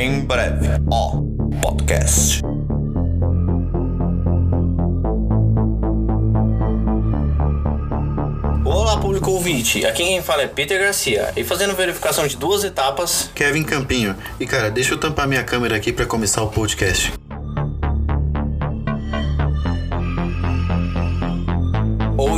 Em breve, ó, podcast. Olá, público ouvinte. Aqui quem fala é Peter Garcia. E fazendo verificação de duas etapas. Kevin Campinho. E cara, deixa eu tampar minha câmera aqui pra começar o podcast.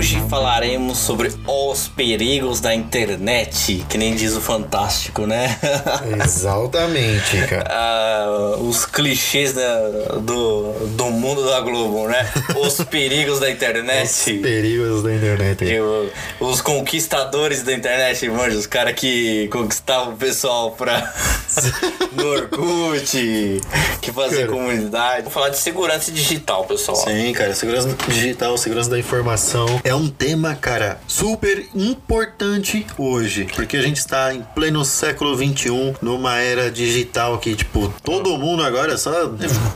Hoje falaremos sobre os perigos da internet, que nem diz o Fantástico, né? Exatamente, cara. Ah, os clichês da- do, do mundo da Globo, né? Os perigos da internet. Os perigos da internet. E o- os conquistadores da internet, manja, os caras que conquistavam o pessoal pra. no Orkut, que faziam Cara. comunidade. Vou falar de segurança digital, pessoal. Sim, cara, segurança digital, segurança da informação é um tema, cara, super importante hoje, porque a gente está em pleno século 21, numa era digital que, tipo, todo mundo agora só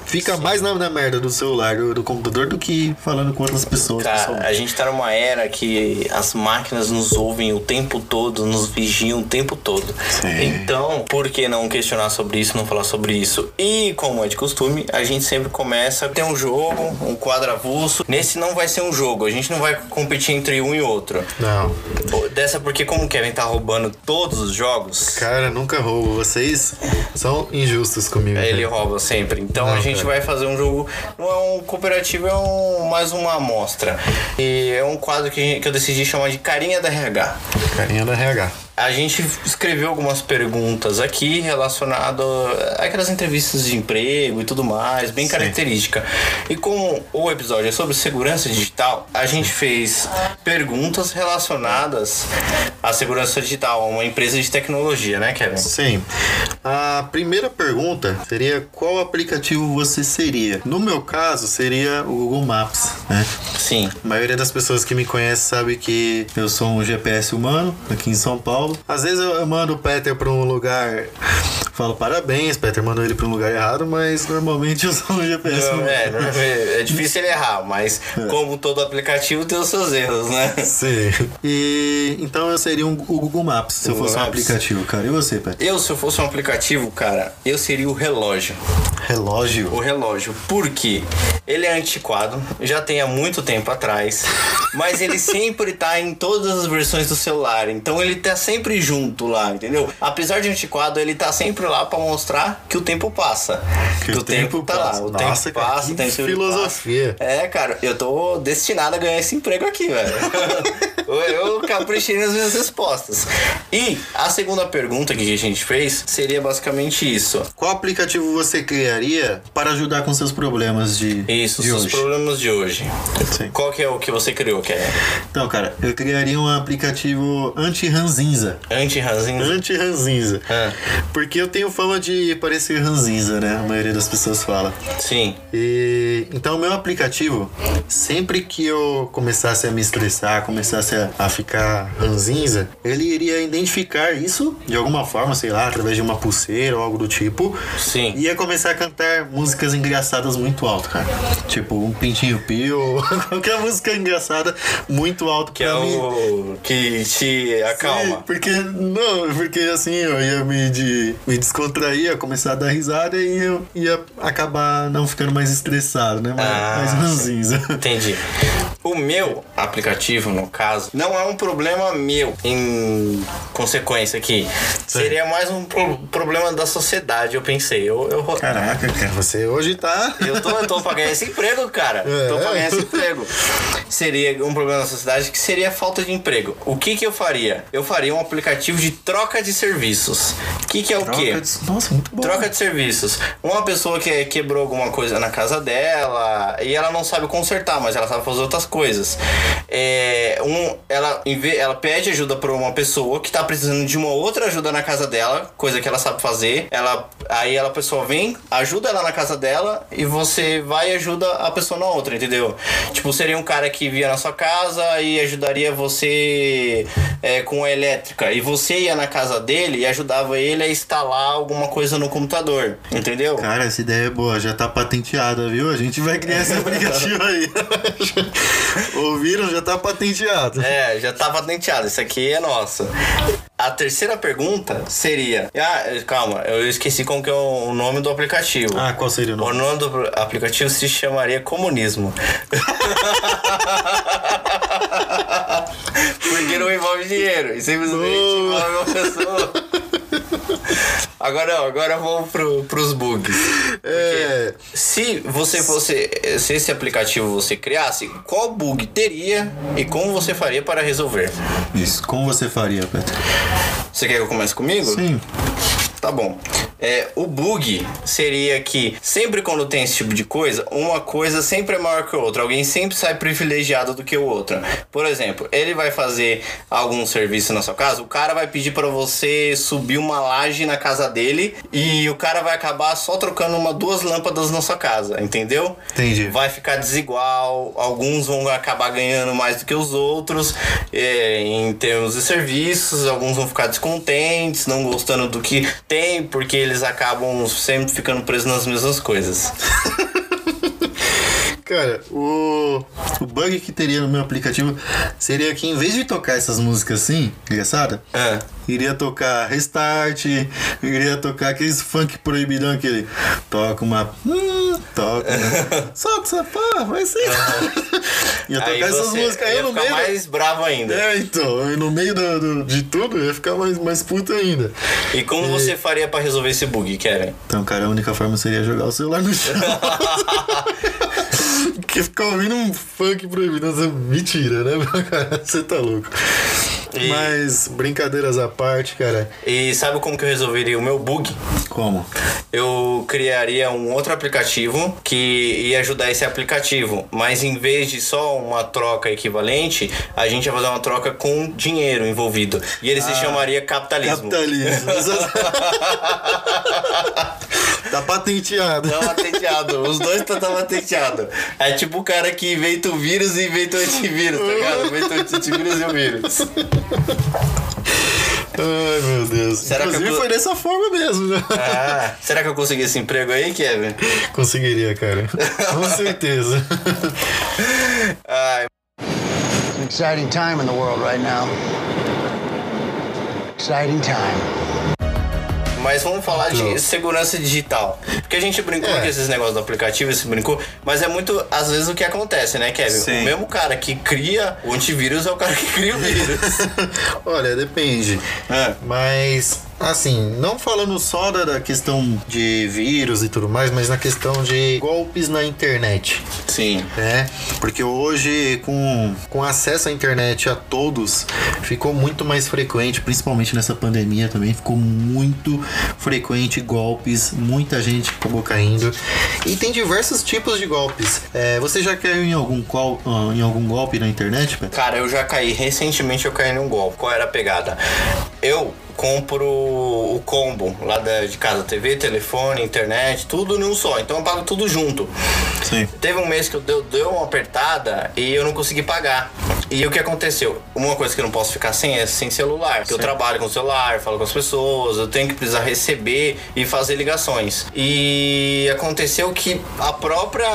fica mais na, na merda do celular, do, do computador, do que falando com outras pessoas. Cara, a gente tá numa era que as máquinas nos ouvem o tempo todo, nos vigiam o tempo todo. Sim. Então, por que não questionar sobre isso, não falar sobre isso? E, como é de costume, a gente sempre começa a ter um jogo, um quadro avulso. Nesse não vai ser um jogo, a gente não vai competir entre um e outro. Não, Dessa porque, como o Kevin tá roubando todos os jogos, cara, nunca roubo. Vocês são injustos comigo. ele cara. rouba sempre. Então Não, a gente cara. vai fazer um jogo. Não é um cooperativo, é um, mais uma amostra. E é um quadro que, que eu decidi chamar de Carinha da RH. Carinha da RH. A gente escreveu algumas perguntas aqui relacionado àquelas entrevistas de emprego e tudo mais, bem Sim. característica. E como o episódio é sobre segurança digital, a gente fez perguntas relacionadas à segurança digital, a uma empresa de tecnologia, né, Kevin? Sim. A primeira pergunta seria qual aplicativo você seria? No meu caso, seria o Google Maps, né? Sim. A maioria das pessoas que me conhecem sabe que eu sou um GPS humano aqui em São Paulo. Às vezes eu eu mando o Peter para um lugar, falo parabéns, Peter mandou ele para um lugar errado, mas normalmente eu sou um GPS Não, é, é, é difícil ele errar, mas como todo aplicativo tem os seus erros, né? Sim. E então eu seria um, o Google Maps se eu Google fosse um Maps. aplicativo, cara. E você, Peter? Eu, se eu fosse um aplicativo, cara, eu seria o relógio. Relógio. O relógio. Por quê? Ele é antiquado, já tem há muito tempo atrás, mas ele sempre tá em todas as versões do celular. Então ele tá sempre junto lá, entendeu? Apesar de antiquado, ele tá sempre lá pra mostrar que o tempo passa. Que o tempo tá passa. lá. O Nossa, tempo cara, passa, que tempo sempre filosofia. passa. É, cara, eu tô destinado a ganhar esse emprego aqui, velho. eu, caprichei nas minhas respostas. E a segunda pergunta que a gente fez seria basicamente isso. Qual aplicativo você criaria para ajudar com seus problemas de, Isso, de seus hoje? problemas de hoje. Sim. Qual que é o que você criou, Kevin? Então, cara, eu criaria um aplicativo anti-ranzinza. Anti-ranzinho? Anti-ranzinza. Ah. Porque eu tenho fama de parecer ranzinza, né? A maioria das pessoas fala. Sim. E então o meu aplicativo, sempre que eu começasse a me estressar, começasse a, a ficar ranzinza, ele iria identificar isso de alguma forma, sei lá, através de uma pulseira ou algo do tipo. Sim. E ia começar a cantar músicas engraçadas muito alto, cara. Tipo, um pintinho pio, qualquer música engraçada muito alto Que é mim. o que te Sim, acalma. porque, não, porque assim, eu ia me, de, me descontrair, ia começar a dar risada e eu ia acabar não ficando mais estressado, né? Mais, Ah, mais ranzinza. Entendi. O meu aplicativo, no caso, não é um problema meu em consequência aqui. Seria mais um pro- problema da sociedade, eu pensei. Eu, eu, Caraca, cara, você hoje tá. Eu tô, eu tô pra ganhar esse emprego, cara. É. Tô pra ganhar esse emprego. Seria um problema na sociedade que seria a falta de emprego. O que que eu faria? Eu faria um aplicativo de troca de serviços. O que que é o quê? Troca de- Nossa, muito bom. Troca de serviços. Uma pessoa que quebrou alguma coisa na casa dela e ela não sabe consertar, mas ela sabe fazer outras coisas. É, um, ela, ela pede ajuda pra uma pessoa que tá precisando de uma outra ajuda na casa dela, coisa que ela sabe fazer. Ela, aí ela, a pessoa vem, ajuda ela na casa dela e você vai e ajuda a pessoa na outra, entendeu? Tipo, seria um cara que via na sua casa e ajudaria você é, com a elétrica. E você ia na casa dele e ajudava ele a instalar alguma coisa no computador, entendeu? Cara, essa ideia é boa, já tá patenteada, viu? A gente vai criar esse aplicativo aí. Ouviram? Já tá patenteado. É, já tá patenteado. Isso aqui é nosso. A terceira pergunta seria. Ah, calma, eu esqueci como que é o nome do aplicativo. Ah, qual seria o O nome? nome do aplicativo se chamaria Comunismo. Porque não envolve dinheiro. E simplesmente envolve uma pessoa. Agora, agora vamos pro, pros bugs. É. Se você fosse. Se esse aplicativo você criasse, qual bug teria e como você faria para resolver? Isso. Como você faria, Petro? Você quer que eu comece comigo? Sim. Tá bom. É, o bug seria que sempre quando tem esse tipo de coisa, uma coisa sempre é maior que a outra. Alguém sempre sai privilegiado do que o outro. Por exemplo, ele vai fazer algum serviço na sua casa, o cara vai pedir para você subir uma laje na casa dele e o cara vai acabar só trocando uma duas lâmpadas na sua casa, entendeu? Entendi. Vai ficar desigual, alguns vão acabar ganhando mais do que os outros é, em termos de serviços, alguns vão ficar descontentes, não gostando do que tem, porque eles acabam sempre ficando presos nas mesmas coisas. Cara, o, o bug que teria no meu aplicativo seria que em vez de tocar essas músicas assim, engraçada, É. iria tocar Restart, iria tocar aqueles funk proibidão, aquele toca uma. Hum, toca. uma- Solta essa porra, vai ser. ia tocar Aí essas você músicas aí no meio. da- mais bravo ainda. É, então, e no meio do, do- de tudo ia ficar mais, mais puto ainda. E como você faria pra resolver esse bug, Kevin? Então, cara, a única forma seria jogar o celular no chão. Porque ficar ouvindo um funk proibido. Nossa, Mentira, né, meu cara? Você tá louco. E- Mas, brincadeiras à parte, cara. E sabe como que eu resolveria o meu bug? Como? eu criaria um outro aplicativo que ia ajudar esse aplicativo, mas em vez de só uma troca equivalente, a gente ia fazer uma troca com dinheiro envolvido. E ele se chamaria capitalismo. Capitalismo. tá patenteado. Tá patenteado, os dois tá, tá patenteado. É tipo o cara que inventa o vírus e inventa o antivírus, tá ligado? Inventa o antivírus e o vírus. Ai, meu Deus. Será que Inclusive eu foi dessa forma mesmo, né? Ah, será que eu consegui esse emprego aí, Kevin? Conseguiria, cara. Com certeza. Ai, It's an exciting time in the world right now. Exciting time. Mas vamos falar de Então. segurança digital. Porque a gente brincou É. com esses negócios do aplicativo, você brincou, mas é muito, às vezes, o que acontece, né, Kevin? Sim. O mesmo cara que cria o antivírus é o cara que cria o vírus. Olha, depende. É. Mas, assim, não falando só da, da questão de vírus e tudo mais, mas na questão de golpes na internet. Sim. né? Porque hoje, com, com acesso à internet a todos, ficou muito mais frequente, principalmente nessa pandemia também, ficou muito frequente golpes, muita gente acabou caindo. E tem diversos tipos de golpes. É, você já caiu em algum, qual, ah, em algum golpe na internet, Pedro? Cara, eu já caí. Recentemente eu caí num golpe. Qual era a pegada? Eu compro o combo lá da, de casa, TV, telefone, internet, tudo num só. Então eu pago tudo junto. Sim. Teve um mês que eu deu, deu uma apertada e eu não consegui pagar. E o que aconteceu? Uma coisa que eu não posso ficar sem é sem celular. Porque eu trabalho com celular, falo com as pessoas, eu tenho que precisar receber e fazer ligações. E aconteceu que a própria.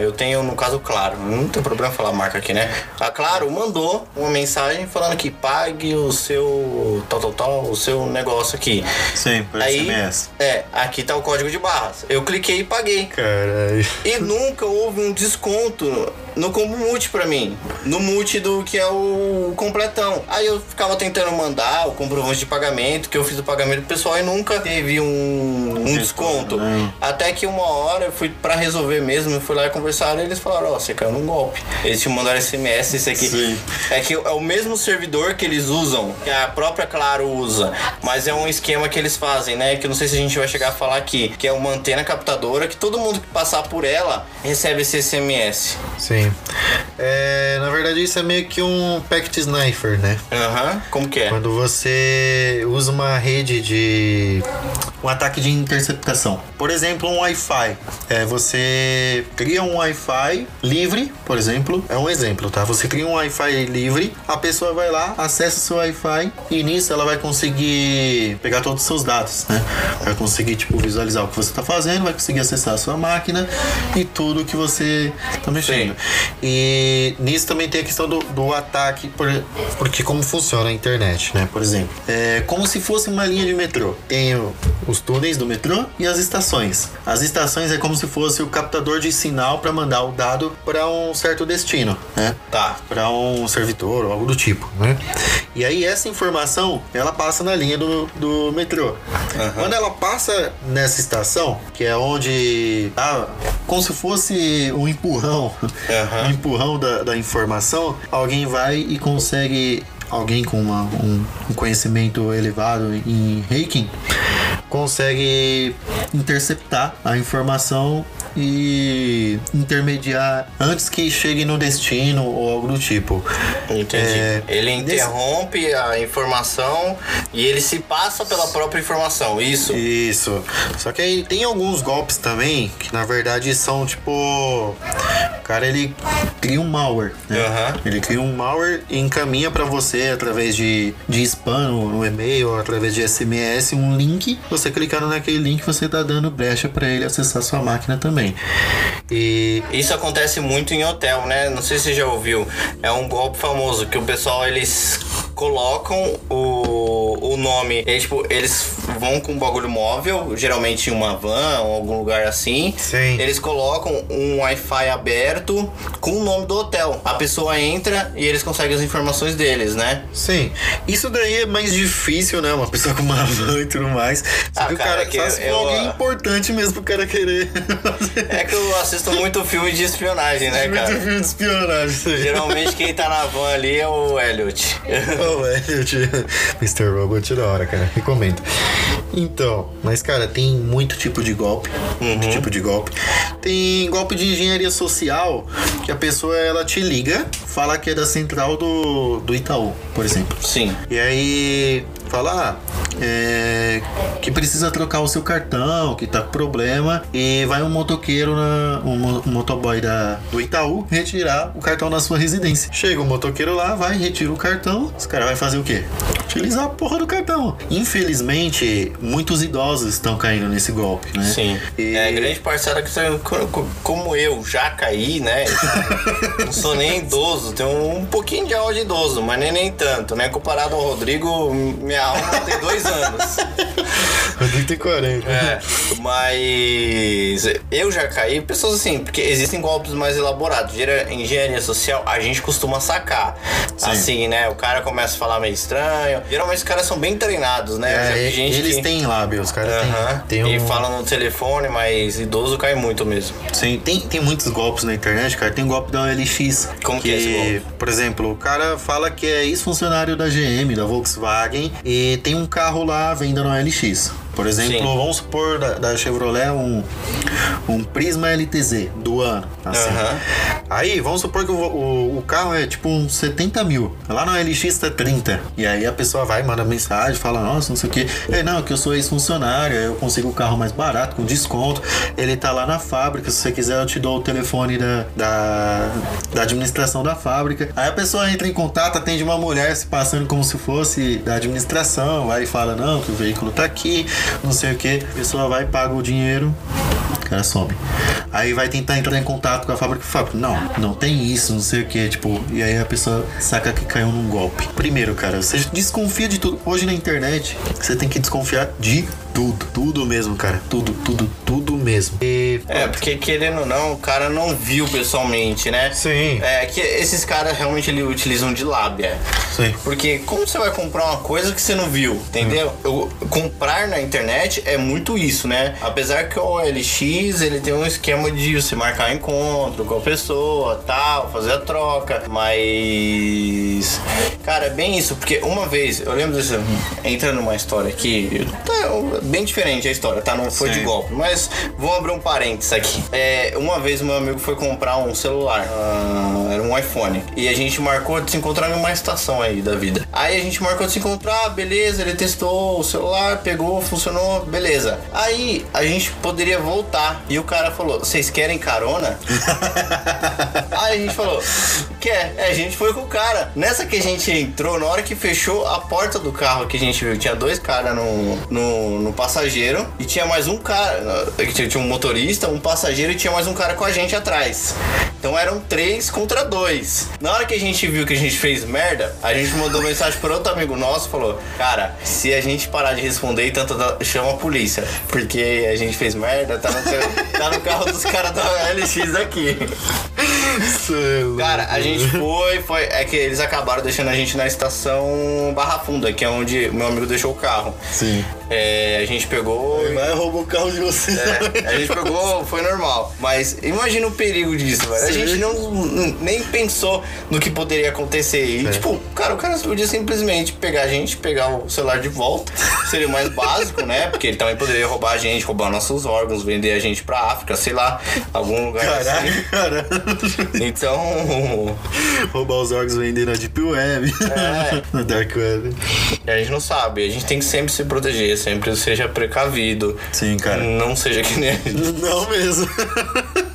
Eu tenho, no caso, Claro, não tem problema falar a marca aqui, né? A Claro mandou uma mensagem falando que pague o seu tal, tal, tal, o seu negócio aqui. Sim, por Aí, SMS. é, aqui tá o código de barras. Eu cliquei e paguei. Caralho. E nunca houve um desconto no combo multi pra mim. No multi do que é o completão. Aí eu ficava tentando mandar o comprovante de pagamento, que eu fiz o pagamento pro pessoal e nunca teve um, um desconto. né? Até que uma hora eu fui pra resolver mesmo, eu fui lá e conversaram e eles falaram, ó, você caiu num golpe. Eles te mandaram SMS, isso aqui. Sim. É que é o mesmo servidor que eles usam, que a própria Claro usa, mas é um esquema que eles fazem, né? Que eu não sei se a gente vai chegar a falar aqui, que é uma antena captadora que todo mundo que passar por ela recebe esse SMS. Sim. É, na verdade, isso é meio que um packet sniper, né? Aham, como que é? Quando você usa uma rede de. Um ataque de interceptação. Por exemplo, um Wi-Fi. É, você cria um Wi-Fi livre, por exemplo, é um exemplo, tá? Você cria um Wi-Fi livre, a pessoa vai lá, acessa o seu Wi-Fi e nisso ela vai conseguir pegar todos os seus dados, né? Vai conseguir, tipo, visualizar o que você está fazendo, vai conseguir acessar a sua máquina e tudo que você está mexendo. E nisso também tem a questão do, do ataque, por, porque como funciona a internet, né? Por exemplo, é como se fosse uma linha de metrô. Tem o- os túneis do metrô e as estações. As estações é como se fosse o captador de sinal para mandar o dado para um certo destino, né? Tá. para um servidor ou algo do tipo, né? E aí essa informação ela passa na linha do, do metrô. Quando ela passa nessa estação, que é onde tá como se fosse um empurrão, Aham. um empurrão da, da informação, alguém vai e consegue alguém com uma- um, um conhecimento elevado em hacking consegue interceptar a informação e intermediar antes que chegue no destino ou algo do tipo. Entendi. É, ele interrompe a informação e ele se passa pela própria informação. Isso. Isso. Só que aí tem alguns golpes também que na verdade são tipo. O cara ele cria um malware, né? Aham. Ele cria um malware e encaminha pra você através de, de spam no, e-mail, ou através de SMS, um link. Você clicando naquele link, você tá dando brecha pra ele acessar sua máquina também. E Isso acontece muito em hotel, né? Não sei se você já ouviu. É um golpe famoso que o pessoal eles colocam o, o nome. Eles, tipo, eles vão com um bagulho móvel, geralmente em uma van ou algum lugar assim. Sim. Eles colocam um Wi-Fi aberto com o nome do hotel. A pessoa entra e eles conseguem as informações deles, né? Sim, isso daí é mais difícil, né? Uma pessoa com uma van e tudo mais. Só Ah, que o cara, cara que só se for eu- alguém importante mesmo pro cara querer. É que eu assisto muito filme de espionagem, né, Muito cara? filme de espionagem, aí. Geralmente quem tá na van ali é o Elliot. Oh, Elliot. Mr. Robot da hora, cara. Recomendo. Então, mas cara, tem muito tipo de golpe. Muito tipo de golpe. Tem golpe de engenharia social que a pessoa ela te liga, fala que é da central do, do Itaú, por exemplo. Sim. E aí fala é, que precisa trocar o seu cartão, que tá com problema, e vai um motoqueiro, na, um, um motoboy da, do Itaú retirar o cartão na sua residência. Chega o motoqueiro lá, vai, retira o cartão, os caras vai fazer o quê? Utilizar a porra do cartão. Infelizmente, muitos idosos estão caindo nesse golpe, né? Sim. E- É, grande parcela que co- co- como eu já caí, né? Não sou nem idoso, tenho um pouquinho de alma de idoso, mas nem, nem tanto, né? Comparado ao Rodrigo, minha alma tem dois anos. Rodrigo tem 40. É, mas eu já caí, pessoas assim, porque existem golpes mais elaborados. Engenharia social, a gente costuma sacar. Assim, né? O cara começa a falar meio estranho. Geralmente os caras são bem treinados, né? É, eles que... têm lábio, os caras têm, E um... falam no telefone, mas idoso cai muito mesmo. Sim, tem, tem muitos golpes na internet, cara. Tem um golpe da OLX. Como que é esse golpe? Por exemplo, o cara fala que é ex-funcionário da GM, da Volkswagen, e tem um carro lá à venda no OLX. Por exemplo, Sim. vamos supor da, da Chevrolet um, um Prisma LTZ do ano. Assim. Aham. Aí, vamos supor que o, o, o carro é tipo uns 70 mil. Lá no LX tá 30. E aí a pessoa vai, manda mensagem, fala, nossa, não sei o que. É, não, que eu sou ex-funcionário, eu consigo o carro mais barato, com desconto. Ele tá lá na fábrica, se você quiser eu te dou o telefone da, da, da administração da fábrica. Aí a pessoa entra em contato, atende uma mulher se passando como se fosse da administração, vai e fala, não, que o veículo tá aqui, não sei o que. A pessoa vai, paga o dinheiro, o cara some. Aí vai tentar entrar em contato com a fábrica fala, não, não tem isso, não sei o que, tipo, e aí a pessoa saca que caiu num golpe. Primeiro, cara, você desconfia de tudo. Hoje na internet, você tem que desconfiar de tudo. Tudo mesmo, cara. Tudo, tudo, tudo mesmo. E. É, porque querendo ou não, o cara não viu pessoalmente, né? Sim. É que esses caras realmente eles utilizam de lábia. Sim. Porque como você vai comprar uma coisa que você não viu, entendeu? Eu- comprar na internet é muito isso, né? Apesar que o OLX, ele tem um esquema de você marcar encontro com a pessoa, tal, fazer a troca, mas... Cara, é bem isso, porque uma vez, eu lembro disso, entrando numa história aqui, tá bem diferente a história, tá? Não foi Sim. de golpe, mas vou abrir um parênteses aqui. É, uma vez meu amigo foi comprar um celular, ah, era um iPhone, e a gente marcou de se encontrar em uma estação aí da vida. Aí a gente marcou de se encontrar, beleza, ele testou o celular, pegou, funcionou, beleza. Aí a gente poderia voltar. E o cara falou: Vocês querem carona? Aí a gente falou: Quer? É, a gente foi com o cara. Nessa que a gente entrou, na hora que fechou a porta do carro que a gente viu, tinha dois caras no, no, no passageiro e tinha mais um cara. Tinha tinha um motorista, um passageiro e tinha mais um cara com a gente atrás. Então eram três contra dois. Na hora que a gente viu que a gente fez merda, a gente mandou mensagem para outro amigo nosso falou: Cara, se a gente parar de responder, tanto da- chama a polícia. Porque a gente fez merda, tá no, ca- tá no carro dos caras da LX aqui. Cara, a gente foi, foi. É que eles acabaram deixando a gente na estação Barra Funda, que é onde meu amigo deixou o carro. Sim. É, a gente pegou. Vai roubar o carro de você. é, a gente pegou, foi normal. Mas imagina o perigo disso, velho. A gente não, nem pensou no que poderia acontecer. E, É. tipo, cara, o cara podia simplesmente pegar a gente, pegar o celular de volta. Seria o mais básico, né? Porque ele também poderia roubar a gente, roubar nossos órgãos, vender a gente pra África, sei lá, algum lugar assim. Caralho, cara. Então, Roubar os órgãos vendendo na Deep Web. É. Na Dark Web. a gente não sabe. A gente tem que sempre se proteger, sempre seja precavido. Sim, cara. Não seja que nem a gente. Não mesmo.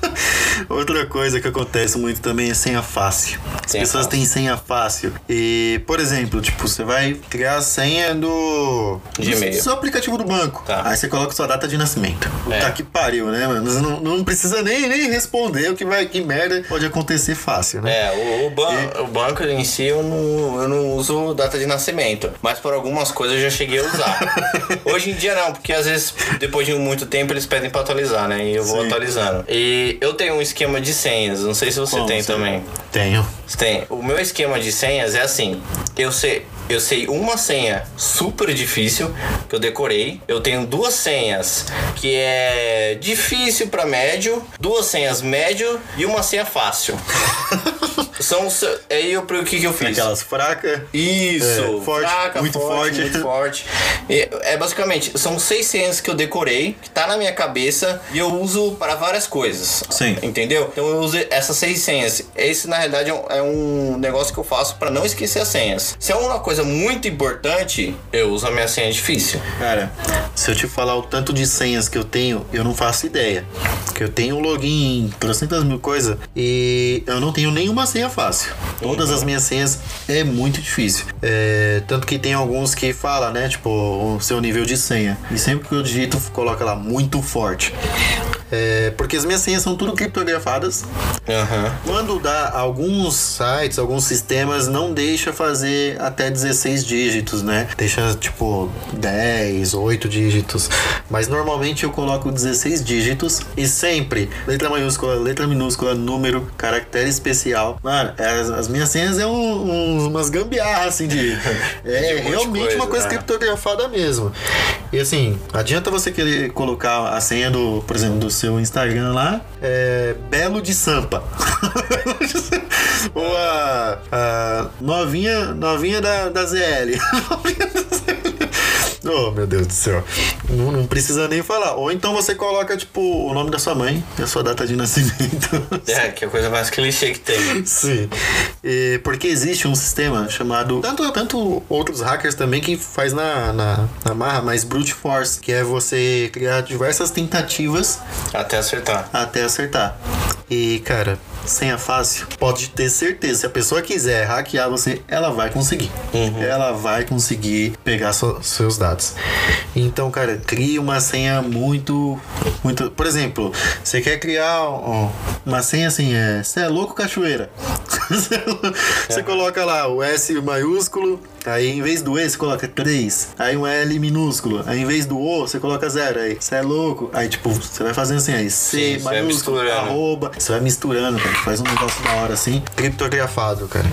Outra coisa que acontece muito também é senha fácil. As Senha pessoas fácil. têm senha fácil. E, por exemplo, tipo, você vai criar a senha do. Gmail. do seu aplicativo do banco. Tá. Aí você coloca sua data de nascimento. É. Tá que pariu, né, mano? Você não, não precisa nem, nem responder o que vai. Que merda pode acontecer fácil, né? É, o, o, ban- o banco em si eu não, eu não uso data de nascimento, mas por algumas coisas eu já cheguei a usar. Hoje em dia não, porque às vezes depois de muito tempo eles pedem pra atualizar, né? E eu vou Sim. atualizando. E eu tenho um esquema de senhas, não sei se você Como tem você- também. Tenho. Tem. O meu esquema de senhas é assim: eu sei. Eu sei uma senha super difícil que eu decorei. Eu tenho duas senhas que é difícil pra médio, duas senhas médio e uma senha fácil. São aí eu o que que eu fiz? Aquelas fracas. Isso, É, forte, fraca, muito forte, forte. muito forte. E, é basicamente, são seis senhas que eu decorei, que tá na minha cabeça e eu uso para várias coisas. Sim. Entendeu? Então eu uso essas seis senhas. Esse, na realidade, é um, é um negócio que eu faço para não esquecer as senhas. Se é uma coisa muito importante, eu uso a minha senha difícil. Cara, se eu te falar o tanto de senhas que eu tenho, eu não faço ideia. Porque eu tenho um login em trocentas mil coisas e eu não tenho nenhuma senha fácil. Todas as minhas senhas é muito difícil. É, tanto que tem alguns que fala, né? Tipo, o seu nível de senha. E sempre que eu digito, coloca lá muito forte. É, porque as minhas senhas são tudo criptografadas. Aham. Quando dá alguns sites, alguns sistemas não deixa fazer até 16 dígitos, né? Deixa tipo 10, 8 dígitos. Mas normalmente eu coloco 16 dígitos e sempre letra maiúscula, letra minúscula, número, caractere especial. Mano, as, as minhas senhas é um, um- umas gambiarras assim de. É De realmente coisa, uma coisa né? criptografada mesmo. E assim, adianta você querer colocar a senha do, por exemplo, do seu Instagram lá, é Belo de Sampa. Ou a, a novinha, novinha da, da ZL. Novinha da ZL. Oh, meu Deus do céu. Não, não precisa nem falar. Ou então você coloca, tipo, o nome da sua mãe e a sua data de nascimento. É, que é a coisa mais clichê que tem. Sim. E porque existe um sistema chamado. Tanto, tanto outros hackers também que faz na, na, na marra, mas brute force, que é você criar diversas tentativas Até acertar. até acertar. E, cara, senha fácil, pode ter certeza. Se a pessoa quiser hackear você, ela vai conseguir. Ela vai conseguir pegar so- seus dados. Então, cara, crie uma senha muito. muito Por exemplo, você quer criar um- uma senha assim, é. Você é louco, cachoeira. você coloca lá o S maiúsculo. Aí em vez do E você coloca 3. Aí um L minúsculo. Aí em vez do O você coloca 0. Aí você é louco. Aí tipo, você vai fazendo assim. Aí C Sim, você maiúsculo, misturando. arroba. Você vai misturando, cara. Faz um negócio da hora assim. Criptografado, cara.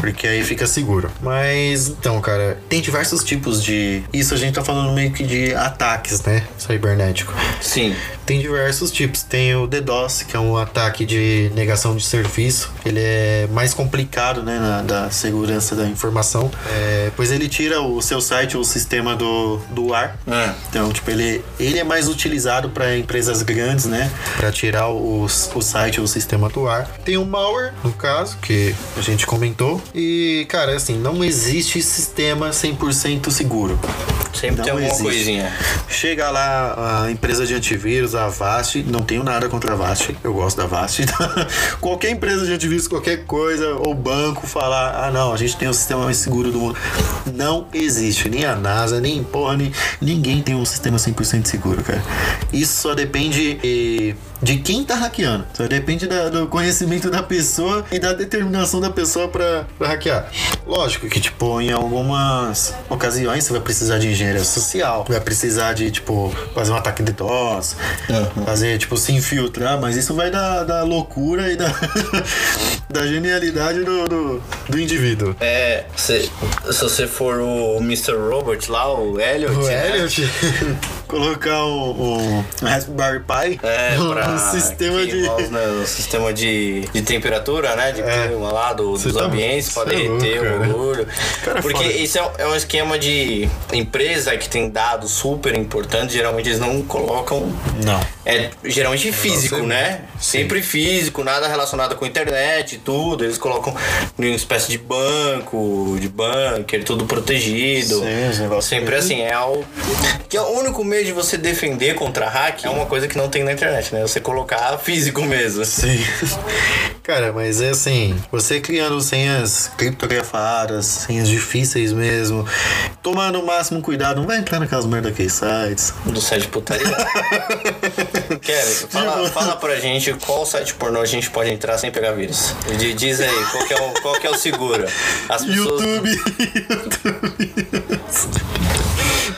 Porque aí fica seguro. Mas então, cara, tem diversos tipos de. Isso a gente tá falando meio que de ataques, né? Cibernético. Sim. Tem diversos tipos. Tem o DDoS, que é um ataque de negação de serviço. Ele é mais complicado, né, na, da segurança da informação. É, pois ele tira o seu site, o sistema do, do ar. É. Então, tipo, ele, ele é mais utilizado para empresas grandes, né? Para tirar os, o site, o sistema do ar. Tem o malware, no caso, que a gente comentou. E, cara, assim, não existe sistema 100% seguro. Sempre tem Não alguma existe. coisinha. Chega lá a empresa de antivírus, a Avast, não tenho nada contra a Avast, eu gosto da Avast. qualquer empresa de antivírus, qualquer coisa, ou banco falar, ah não, a gente tem o sistema mais seguro do mundo. Não existe, nem a NASA, nem porra, nem, ninguém tem um sistema 100% seguro, cara. Isso só depende eh, de quem tá hackeando. Só depende da- do conhecimento da pessoa e da determinação da pessoa pra, pra hackear. Lógico que, tipo, em algumas ocasiões você vai precisar de engenharia social, vai precisar de, tipo, fazer um ataque de DOS, fazer, tipo, se infiltrar, mas isso vai da, da loucura e da, da genialidade do, do, do indivíduo. É, se, se você for o Mr. Robot lá, o Elliot, O né? Elliot colocar um, um Raspberry Pi É, no sistema de. os, né, o sistema de, de temperatura, né? De É. clima lá do, dos tá- ambientes pra cê é derreter louco, o. Cara é Porque foda. isso é, é um esquema de empresa que tem dados super importantes, geralmente eles não colocam. Não. É geralmente físico, Nossa, né? Sempre físico, nada relacionado com internet tudo. Eles colocam em uma espécie de banco, de bunker, tudo protegido. Sim, os negócios Sempre assim, é o. Que é o único meio de você defender contra hack é uma coisa que não tem na internet, né? Você colocar físico mesmo. Sim. Cara, mas é assim, você criando senhas criptografadas, senhas difíceis mesmo, tomando o máximo cuidado, não vai entrar naquelas merda aqui, sites. Do site putaria. Kelly, fala, fala pra gente qual site pornô a gente pode entrar sem pegar vírus. Diz aí, qual que é o, qual que é o seguro? As pessoas. YouTube. YouTube.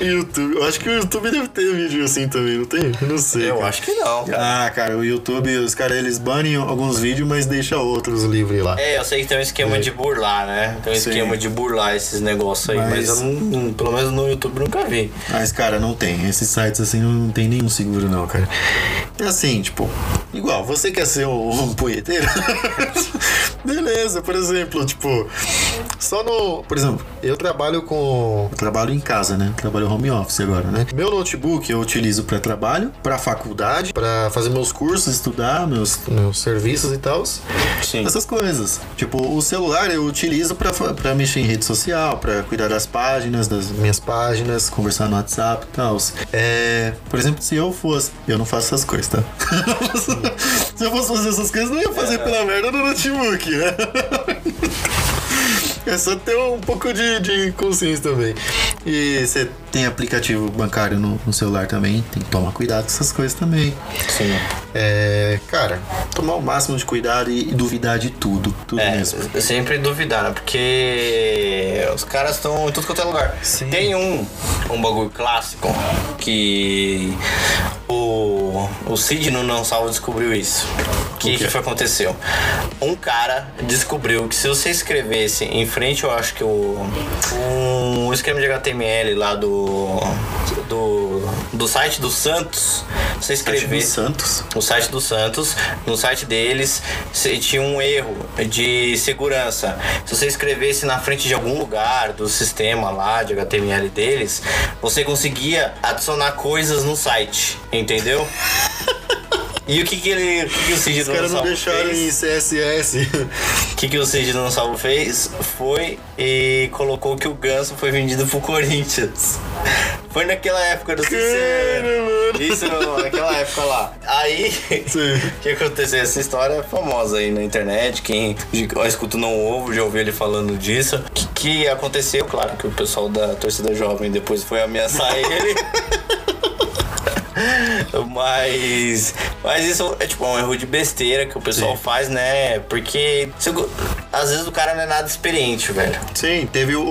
Eu acho que o YouTube deve ter vídeo assim também, não tem? Eu não sei. Eu cara. acho que não, cara. Ah, cara, o YouTube, os caras eles banem alguns vídeos, mas deixa outros livres lá. É, eu sei que tem um esquema de burlar, né? Tem um Sim. esquema de burlar esses negócios aí, mas, Mas- eu não, não- pelo menos no YouTube nunca vi. Mas, cara, não tem. Esses sites assim não tem nenhum seguro, não, cara. É assim, tipo, igual, você quer ser um, um punheteiro? Beleza, por exemplo, tipo, só no. Por exemplo, eu trabalho com. Eu trabalho em casa, né? Trabalho home office agora, né? Meu notebook eu utilizo para trabalho, para faculdade, para fazer meus cursos, estudar, meus, meus serviços e tal. Sim. Essas coisas. Tipo, o celular eu utilizo pra mexer em rede social, pra cuidar das páginas, das minhas páginas, conversar no WhatsApp e tal. É, por exemplo, se eu fosse. Eu não faço essas coisas, tá? se eu fosse fazer essas coisas, não ia fazer pela merda do notebook, né? É só ter um pouco de, de consciência também. E você tem aplicativo bancário no, no celular também, tem que tomar cuidado com essas coisas também. Sim. É, cara, tomar o máximo de cuidado e, e duvidar de tudo. Tudo É, mesmo. sempre duvidar, né? Porque os caras estão em tudo quanto é lugar. Sim. Tem um, um bagulho clássico que o, o Cid no Não Salvo descobriu isso. O que, que foi aconteceu? Um cara descobriu que se você escrevesse em frente, eu acho que o um esquema de HTML lá do do, do site do Santos, você Site do escrevesse Santos. no site do Santos, no site deles, tinha um erro de segurança. Se você escrevesse na frente de algum lugar do sistema lá de HTML deles, você conseguia adicionar coisas no site, entendeu? E o que que ele, o que, que o Cid Os caras não deixaram fez? em CSS. O que, que o Cid Salvo fez foi e colocou que o Ganso foi vendido pro Corinthians. Foi naquela época do Cara, mano. Isso, naquela época lá. Aí, o que aconteceu? Essa história é famosa aí na internet. Quem escuta não ouve, já ouviu ele falando disso. O que, que aconteceu? Claro que o pessoal da torcida jovem depois foi ameaçar ele. Mas, mas isso é tipo um erro de besteira que o pessoal Sim. faz, né? Porque às vezes o cara não é nada experiente, velho. Sim, teve o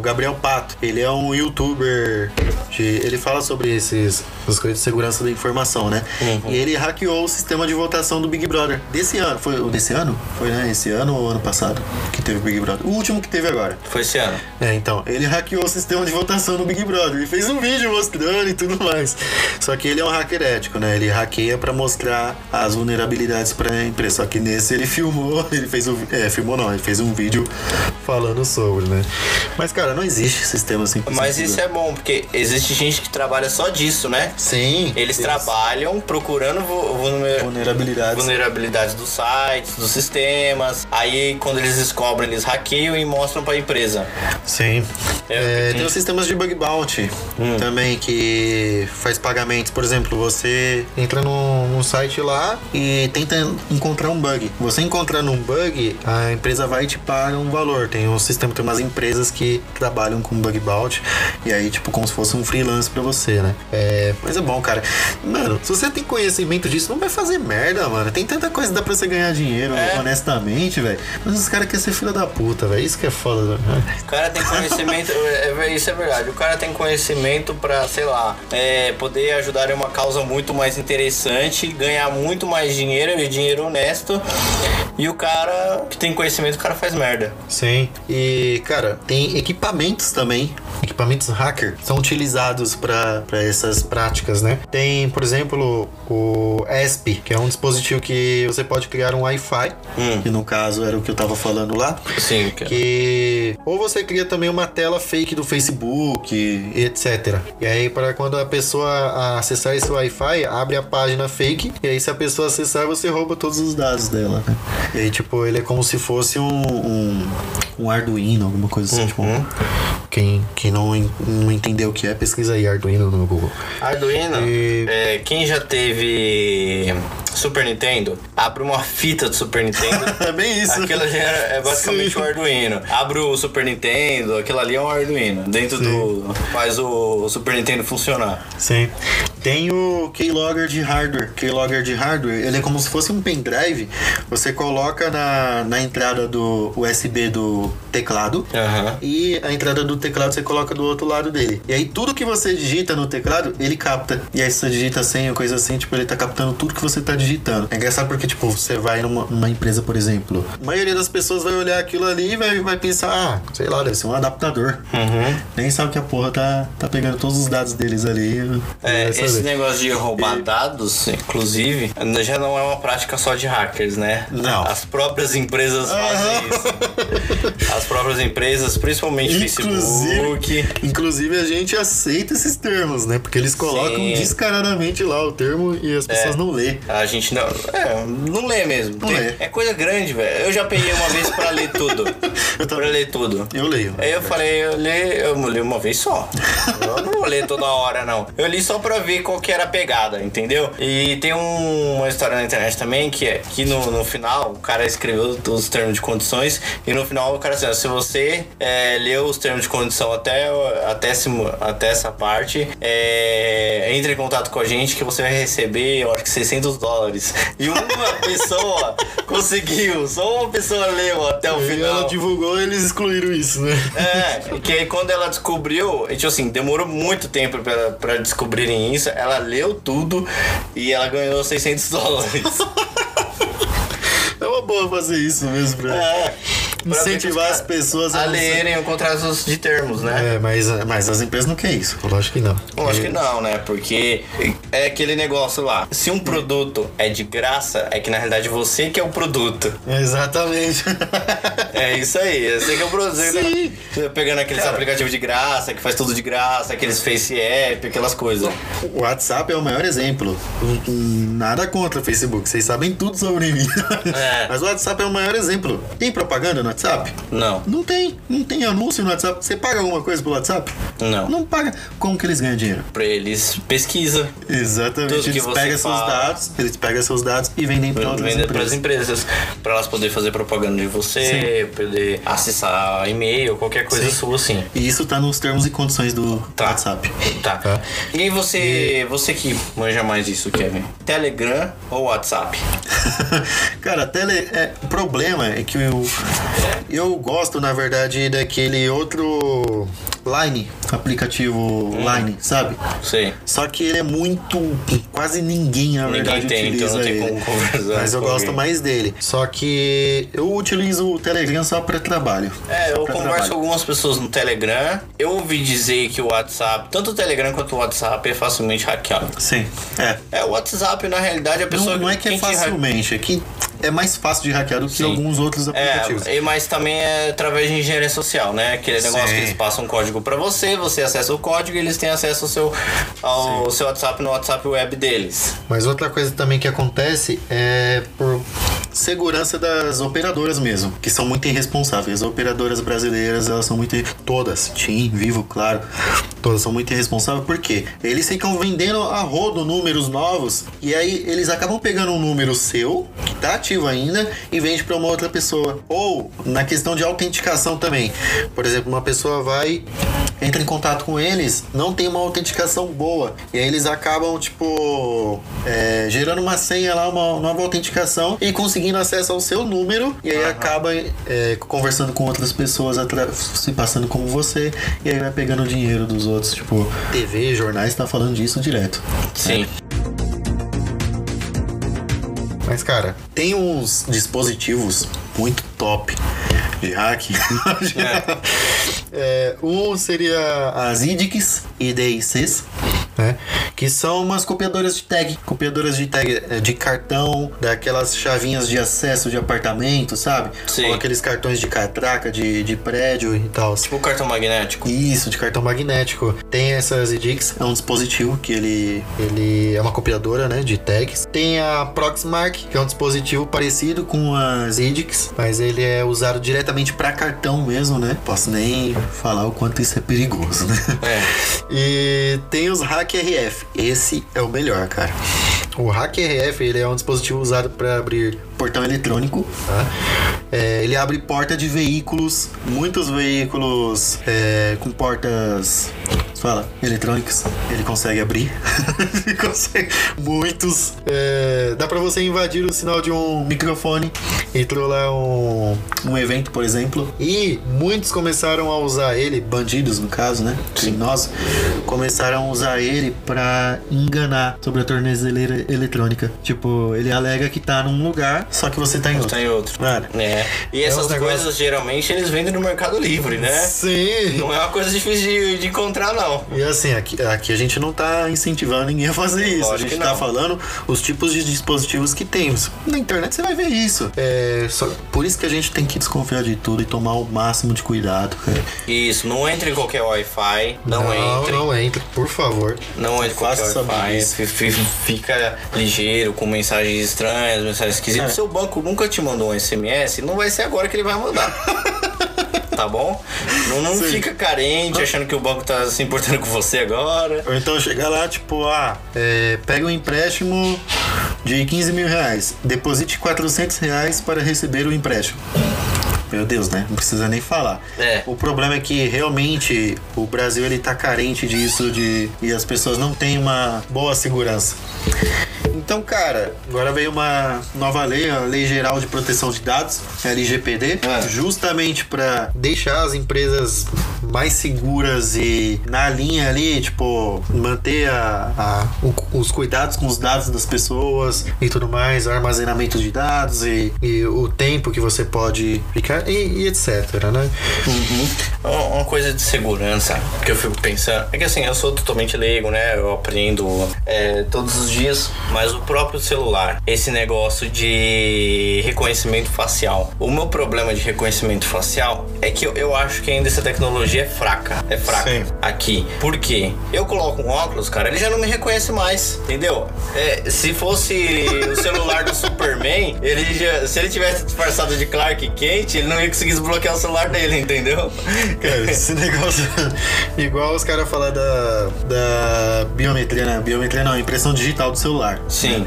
o Gabriel Pato. Ele é um youtuber. De, ele fala sobre esses, essas coisas de segurança da informação, né? E ele hackeou o sistema de votação do Big Brother. Desse ano. Foi desse ano? Foi, né? Esse ano ou ano passado que teve o Big Brother? O último que teve agora. Foi esse ano. É, então, ele hackeou o sistema de votação do Big Brother e fez um vídeo mostrando e tudo mais. Só que ele é um hacker ético, né? Ele hackeia pra mostrar as vulnerabilidades pra empresa. Só que nesse ele filmou, ele fez o. É, filmou não, Ele fez um vídeo falando sobre, né? Mas, cara, não existe sistema 100% Mas isso é bom, porque existe gente que trabalha só disso, né? Sim. Eles trabalham procurando vu- vulner- Vulnerabilidades. vulnerabilidades dos sites, dos sistemas. Aí, quando eles descobrem, eles hackeiam e mostram pra empresa. Sim. É, É, tem os sistemas de bug bounty também que faz pagamentos. Por exemplo, você entra num, num site lá e tenta encontrar um bug. Você encontrando um bug, a empresa vai te pagar um valor. Tem um sistema, tem umas empresas que trabalham com bug bounty e aí, tipo, como se fosse um freelance pra você, né? É, mas é bom, cara. Mano, se você tem conhecimento disso, não vai fazer merda, mano. Tem tanta coisa que dá pra você ganhar dinheiro É. honestamente, velho. Mas os caras querem ser filho da puta, velho. Isso que é foda, né? O cara tem conhecimento, é, é- isso é verdade. O cara tem conhecimento pra, sei lá, é, poder ajudar em uma causa muito mais interessante, ganhar muito mais dinheiro e dinheiro honesto. E o cara que tem conhecimento, o cara faz merda. Sim. E, cara, tem equipamentos também. Equipamentos hacker são utilizados para essas práticas, né? Tem, por exemplo, o ESP, que é um dispositivo que você pode criar um Wi-Fi, Hum. que no caso era o que eu tava falando lá. Sim, cara. Que ou você cria também uma tela fake do Facebook, etc. E aí para quando a pessoa acessar esse Wi-Fi, abre a página fake e aí se a pessoa acessar você rouba todos os dados dela. Né? E aí tipo ele é como se fosse um, um, um Arduino, alguma coisa assim. Tipo, quem, quem não, não entendeu o que é, pesquisa aí Arduino no Google. Arduino, E- é, quem já teve Super Nintendo, abre uma fita do Super Nintendo. É bem isso. Aquilo ali é, é basicamente Sim. um Arduino. Abre o Super Nintendo, aquilo ali é um Arduino. Dentro do. faz o Super Nintendo funcionar. Sim. Tem o keylogger de hardware. Keylogger de hardware, ele é como se fosse um pendrive. Você coloca na, na entrada do USB do teclado. Aham. E a entrada do teclado você coloca do outro lado dele. E aí tudo que você digita no teclado, ele capta. E aí você digita senha coisa assim, tipo, ele tá captando tudo que você tá digitando. É engraçado porque, tipo, você vai numa, numa empresa, por exemplo. A maioria das pessoas vai olhar aquilo ali e vai, vai pensar, ah, sei lá, deve ser um adaptador. Uhum. Nem sabe que a porra tá, tá pegando todos os dados deles ali. É, esse negócio de roubar dados, inclusive, já não é uma prática só de hackers, né? Não. As próprias empresas fazem isso. As próprias empresas, principalmente Facebook. inclusive a gente aceita esses termos, né? Porque eles colocam Sim. descaradamente lá o termo e as pessoas não lê. A gente não. É, não lê mesmo. Não Tem- lê. É coisa grande, velho. Eu já peguei uma vez pra ler tudo. Eu pra também. ler tudo. Eu leio. Aí eu falei, eu li, eu li uma vez só. Eu não vou ler toda hora, não. Eu li só pra ver qual que era a pegada, entendeu? E tem um- uma história na internet também que é que no, no final o cara escreveu os termos de condições e no final o cara assim, se você é, leu os termos de condição até, até, até essa parte, é, entre em contato com a gente que você vai receber, eu acho que 600 dólares. E uma pessoa conseguiu, só uma pessoa leu até o E final. ela divulgou eles excluíram isso, né? É, que aí quando ela descobriu, tipo assim, demorou muito tempo pra, pra descobrirem isso, ela leu tudo e ela ganhou 600 dólares. É uma boa fazer isso mesmo pra É, ver que incentivar as pessoas a não ser- lerem o contrato de termos, né? É, mas, mas as empresas não querem isso. Lógico que não. Eu acho que não, né? Porque é aquele negócio lá. Se um produto é de graça, é que na realidade você que é o produto. Exatamente. É isso aí, você que é o produto. Sim. Você tá Pegando aqueles aplicativos de graça, que faz tudo de graça, aqueles Face App, aquelas coisas. O WhatsApp é o maior exemplo. Nada contra o Facebook, vocês sabem tudo sobre mim. É. Mas o WhatsApp é o maior exemplo. Tem propaganda no WhatsApp? Não, Não tem. Não tem anúncio no WhatsApp. Você paga alguma coisa pelo WhatsApp? não. Não paga. Como que eles ganham dinheiro? Pra eles pesquisa. Exatamente. Tudo que eles você pegam seus fala. dados, eles pegam seus dados e vendem para outras as empresas. empresas, para elas poderem fazer propaganda de você, poder acessar e-mail, qualquer coisa Sim. sua assim. E isso tá nos termos e condições do Tá. WhatsApp. Tá. Tá. E aí você, você que manja mais isso, Kevin? Telegram ou WhatsApp? Cara, tele, é, o problema é que eu, eu gosto, na verdade, daquele outro Line, aplicativo Hum. Line, sabe? Sei. Só que ele é muito. Quase ninguém, na Ninguém verdade, tem, então utiliza não tem ele. como conversar Mas eu com gosto alguém. mais dele. Só que eu utilizo o Telegram só para trabalho. É, eu converso com trabalho. algumas pessoas no Telegram. Eu ouvi dizer que o WhatsApp, tanto o Telegram quanto o WhatsApp, é facilmente hackeado. Sim, é. É, o WhatsApp, na realidade, a pessoa Não, não é que é facilmente, é que é mais fácil de hackear do que Sim. alguns outros aplicativos. É, e- mas também é através de engenharia social, né? Aquele negócio Sim. que eles passam um código pra você, você acessa o código e eles têm acesso ao seu, ao seu WhatsApp no WhatsApp web deles. Mas outra coisa também que acontece é por segurança das operadoras mesmo, que são muito irresponsáveis. As operadoras brasileiras, elas são muito. Todas, TIM, Vivo, claro, todas são muito irresponsáveis porque eles ficam vendendo a rodo números novos e aí eles acabam pegando um número seu, que tá ativo ainda, e vende para uma outra pessoa. Ou na questão de autenticação também. Por exemplo, uma pessoa vai entra em contato com eles, não tem uma autenticação boa. E aí eles acabam, tipo, é, gerando uma senha lá, uma nova autenticação e conseguindo acesso ao seu número. E aí acaba é, conversando com outras pessoas, se passando como você. E aí vai pegando dinheiro dos outros. Tipo, TV, jornais, tá falando disso direto. Sim. Mas, cara, tem uns dispositivos muito top de hack. É, um seria as IDICs, IDICs, né? Que são umas copiadoras de tag. Copiadoras de tag é, de cartão, daquelas chavinhas de acesso de apartamento, sabe? Sim. Ou aqueles cartões de catraca de, de prédio e tal. Tipo o cartão magnético. Isso, de cartão magnético. Tem essas IDICs, é um dispositivo que ele, ele é uma copiadora, né, de tags. Tem a Proxmark, que é um dispositivo parecido com as IDICs, mas ele é usado diretamente para cartão mesmo, né? Posso nem falar o quanto isso é perigoso, né? É. E tem os Hack RF. Esse é o melhor, cara. O Hack RF ele é um dispositivo usado para abrir portão eletrônico. tá? É, ele abre porta de veículos, muitos veículos é, com portas, fala, eletrônicas. Ele consegue abrir. ele consegue muitos. É, dá para você invadir o sinal de um microfone. Entrou lá um, um evento, por exemplo, e muitos começaram a usar ele, bandidos no caso, né? Criminosos, começaram a usar ele pra enganar sobre a tornezeleira eletrônica. Tipo, ele alega que tá num lugar, só que você tá em outro. Tá em outro. Mano. É. E É essas negócios- coisas geralmente eles vendem no Mercado Livre, né? Sim. Não é uma coisa difícil de, de encontrar, não. E assim, aqui, aqui a gente não tá incentivando ninguém a fazer isso. Lógico a gente tá não. falando os tipos de dispositivos que temos. Na internet você vai ver isso. É, só, por isso que a gente tem que desconfiar de tudo e tomar o máximo de cuidado, cara. Isso, não entre em qualquer Wi-Fi. Não, entre. Não entre, por favor. Não entre em qualquer Wi-Fi. Fica ligeiro, com mensagens estranhas, mensagens esquisitas. É. Seu banco nunca te mandou um SMS, não vai ser agora que ele vai mandar. tá bom? Não, não fica carente achando que o banco tá se importando com você agora. Ou então chega lá, tipo, ah, é, pega um empréstimo de 15 mil reais, deposite 400 reais para receber o empréstimo. Meu Deus, né? Não precisa nem falar. É. O problema é que realmente o Brasil ele tá carente disso de e as pessoas não têm uma boa segurança. Então, cara, agora veio uma nova lei, a Lei Geral de Proteção de Dados, LGPD, É. justamente para deixar as empresas mais seguras e na linha ali, tipo, manter a, a- os cuidados com os dados das pessoas e tudo mais, armazenamento de dados e, e o tempo que você pode ficar e, e etc, né? Uma uma coisa de segurança que eu fico pensando é que assim, eu sou totalmente leigo, né? Eu aprendo é, todos os dias, mas o próprio celular, esse negócio de reconhecimento facial. O meu problema de reconhecimento facial é que eu, eu acho que ainda essa tecnologia é fraca. É fraca Sim. aqui. Por quê? Eu coloco um óculos, cara, ele já não me reconhece mais, entendeu? É, se fosse o celular do Superman, ele já, se ele tivesse disfarçado de Clark Kent, ele não ia conseguir desbloquear o celular dele, entendeu? Cara, esse negócio. Igual os caras falam da, da biometria, né? Biometria não, impressão digital do celular. Sim.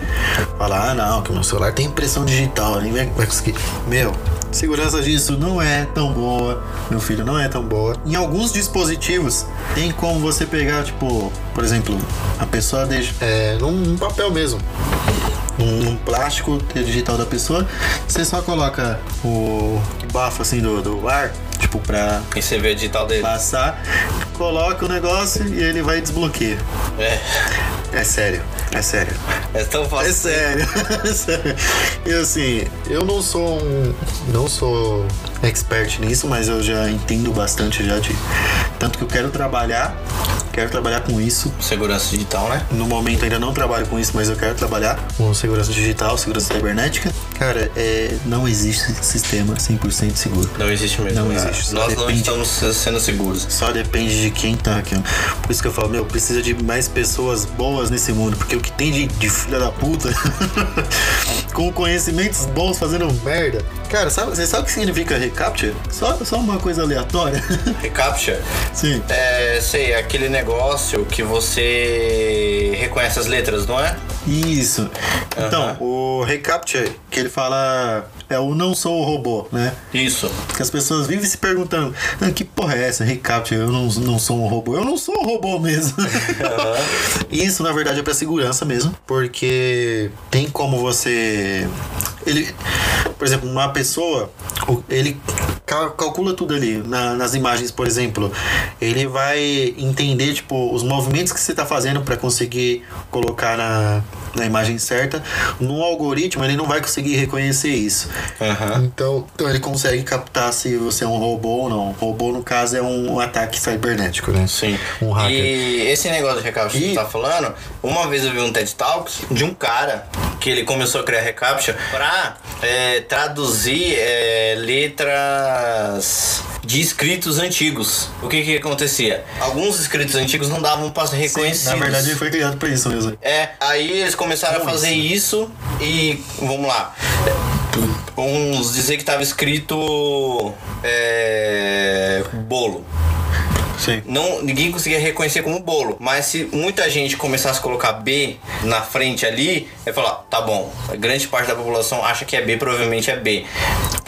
Falar, ah, não, que meu celular tem impressão digital, nem vai conseguir. Meu, segurança disso não é tão boa, meu filho, não é tão boa. Em alguns dispositivos, tem como você pegar, tipo, por exemplo, a pessoa deixa. É, num, papel mesmo. Num, plástico digital da pessoa, você só coloca o bafo assim do, do ar, tipo, pra E você vê a digital dele. passar, coloca o negócio e ele vai desbloqueia. É. É sério, é sério. É tão fácil. É sério, é sério. E assim, eu não sou um. Não sou expert nisso, mas eu já entendo bastante já de. Tanto que eu quero trabalhar quero trabalhar com isso. Segurança digital, né? No momento ainda não trabalho com isso, mas eu quero trabalhar com segurança digital, segurança cibernética. Cara, é, não existe sistema 100% seguro. Não existe mesmo. Não né? existe, só Nós não depende- estamos sendo seguros. Só depende de quem tá hackeando. Por isso que eu falo, meu, precisa de mais pessoas boas nesse mundo. Porque o que tem de, de filha da puta com conhecimentos bons fazendo merda. Cara, sabe, você sabe o que significa recapture? Só, só uma coisa aleatória. Recaptcha. Sim. É, sei, aquele negócio que você reconhece as letras, não é? Isso. Então, o recapture, que ele fala é o não sou o robô, né? Isso. Que as pessoas vivem se perguntando: ah, que porra é essa? Recapture, eu não, não sou um robô. Eu não sou um robô mesmo. Isso, na verdade, é pra segurança mesmo. Porque tem como você. Ele. Por exemplo, uma pessoa, ele cal- calcula tudo ali na- nas imagens, por exemplo. Ele vai entender, tipo, os movimentos que você tá fazendo pra conseguir colocar na, na imagem certa. No algoritmo, ele não vai conseguir reconhecer isso. Aham. Então, então ele consegue captar se você é um robô ou não. Robô, no caso, é um, ataque cibernético, né? Sim. Um hacker. E esse negócio de recaptcha que E- você tá falando, uma vez eu vi um TED Talks de um cara que ele começou a criar recaptcha pra é, traduzir é, letras de escritos antigos. O que que acontecia? Alguns escritos antigos não davam pra ser reconhecidos. Na verdade, ele foi criado pra isso mesmo. É, aí eles começaram Como a fazer isso e vamos lá. Vamos dizer que tava escrito é, bolo. Sim. Não, ninguém conseguia reconhecer como bolo. Mas se muita gente começasse a colocar B na frente ali, é falar, tá bom, a grande parte da população acha que é B, provavelmente é B.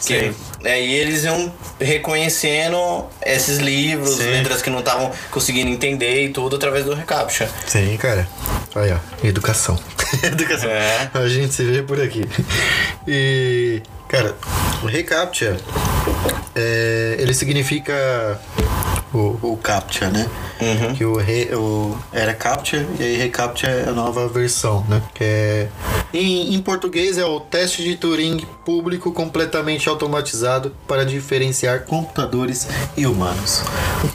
Que, é, e eles iam reconhecendo esses livros, Sim. letras que não estavam conseguindo entender e tudo através do recaptcha. Sim, cara. Aí, ó. Educação. Educação. É. A gente se vê por aqui. E, cara, o recaptcha, é, ele significa o, o captcha, né? Que o, re, o era captcha e aí recaptcha é a nova versão, né? Que é em, em português é o teste de Turing público completamente automatizado para diferenciar computadores e humanos.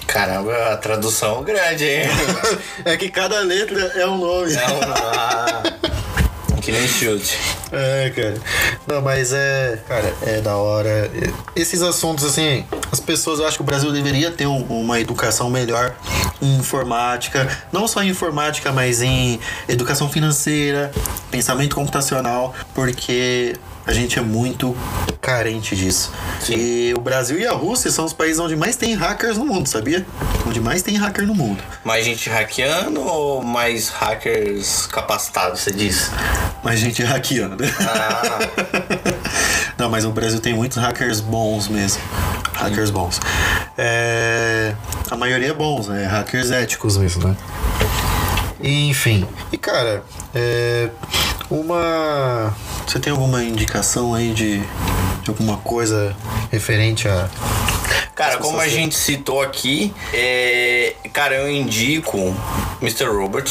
Caramba, a tradução grande, hein? é que cada letra é um nome. É uma... Que nem chute. É, cara. Não, mas é. Cara, é da hora. Esses assuntos, assim, as pessoas, eu acho que o Brasil deveria ter um- uma educação melhor em informática. Não só em informática, mas em educação financeira, pensamento computacional, porque a gente é muito carente disso. Sim. E o Brasil e a Rússia são os países onde mais tem hackers no mundo, sabia? Onde mais tem hacker no mundo. Mais gente hackeando ou mais hackers capacitados, você diz? Mais gente hackeando. Ah, Não, mas o Brasil tem muitos hackers bons mesmo. Hackers bons. É, a maioria é bons, né? Hackers éticos mesmo, né? Enfim. E cara, é, uma. Você tem alguma indicação aí de, de alguma coisa referente a. cara, como a gente citou aqui, é, cara, eu indico Mr. Robert,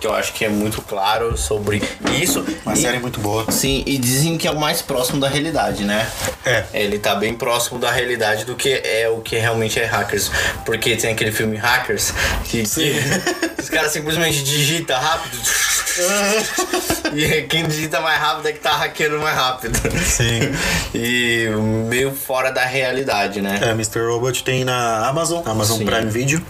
que eu acho que é muito claro sobre isso. Uma E- série muito boa. Sim, e dizem que é o mais próximo da realidade, né? É. Ele tá bem próximo da realidade do que é o que realmente é hackers. Porque tem aquele filme Hackers que, que os caras simplesmente digitam rápido. e quem digita mais rápido é que tá hackeando mais rápido. Sim. E meio fora da realidade, né? É, Mr. Robot tem na Amazon, Amazon Sim. Prime Video.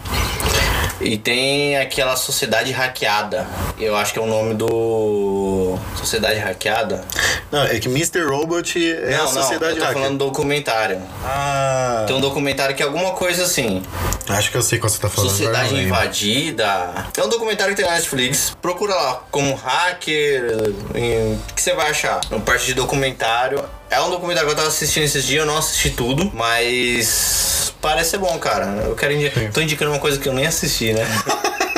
E tem aquela Sociedade Hackeada. Eu acho que é o nome do. Sociedade Hackeada? Não, é que Mr. Robot é não, a sociedade não, eu tô falando do documentário. Ah, Tem um documentário que é alguma coisa assim. acho que eu sei qual você tá falando. Sociedade. Invadida. É um documentário que tem na Netflix. Procura lá como hacker. O que você vai achar? No parte de documentário. É um documentário que eu tava assistindo esses dias, eu não assisti tudo, mas parece ser bom, cara. Eu quero indi tô indicando uma coisa que eu nem assisti, né?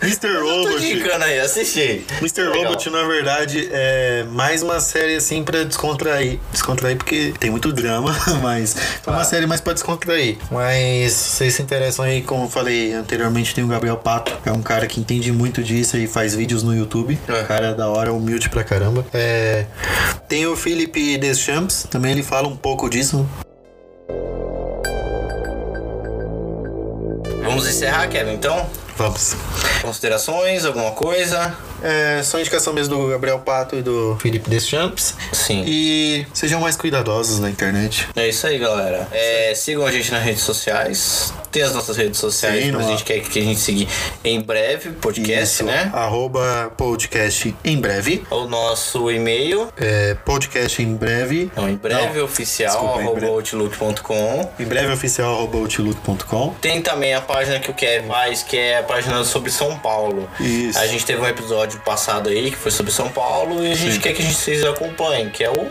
Mr. tô Robot. indicando aí, assisti. Mr. Legal. Robot, na verdade, é mais uma série assim pra descontrair. Descontrair porque tem muito drama, mas é uma série mais pra descontrair. Mas vocês se interessam aí, como eu falei anteriormente, tem o Gabriel Pato, que é um cara que entende muito disso e faz vídeos no YouTube. É. Cara da hora, humilde pra caramba. É, Tem o Felipe Deschamps, também ele fala um pouco disso. Vamos encerrar, Kevin, então? Vamos. Considerações, alguma coisa? É só indicação mesmo do Gabriel Pato e do Felipe Deschamps. Sim. E sejam mais cuidadosos na internet. É isso aí, galera. É, sigam a gente nas redes sociais. Tem as nossas redes sociais Sim, que a gente quer que a gente seguir em breve, podcast, Isso, né? Arroba podcast em breve. O nosso e-mail, É, podcast em breve. não, em breve Não, oficial, desculpa, arroba outlook.com. Em breve oficial arroba outlook.com. Tem também a página que o Kevin faz, que é a página sobre São Paulo. Isso. A gente teve um episódio passado aí que foi sobre São Paulo e a gente Sim. quer que a gente vocês acompanhem, que é o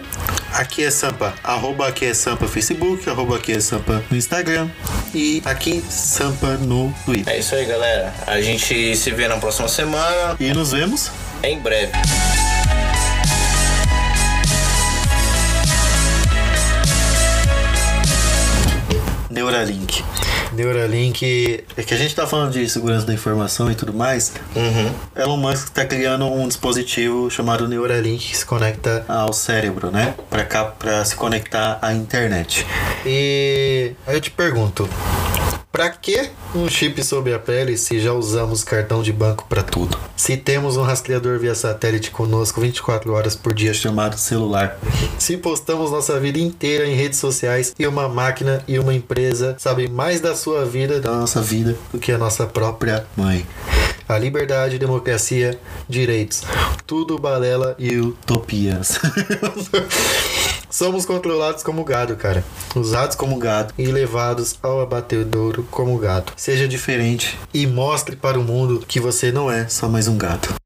Aqui é Sampa, arroba aqui é Sampa no Facebook, arroba aqui é Sampa no Instagram e aqui Sampa no Twitter. É isso aí, galera. A gente se vê na próxima semana, E nos vemos. em breve. Neuralink. Neuralink, é que a gente tá falando de segurança da informação e tudo mais. Uhum. Elon Musk tá criando um dispositivo chamado Neuralink que se conecta ao cérebro, né? Pra cá, para se conectar à internet. E aí eu te pergunto, Pra que um chip sob a pele se já usamos cartão de banco pra tudo? Se temos um rastreador via satélite conosco 24 horas por dia chamado celular? Se postamos nossa vida inteira em redes sociais e uma máquina e uma empresa sabem mais da sua vida, da nossa vida, do que a nossa própria mãe? A liberdade, democracia, direitos. Tudo balela e utopias. Somos controlados como gado, cara. Usados como gado e levados ao abatedouro como gado. Seja diferente e mostre para o mundo que você não é só mais um gato.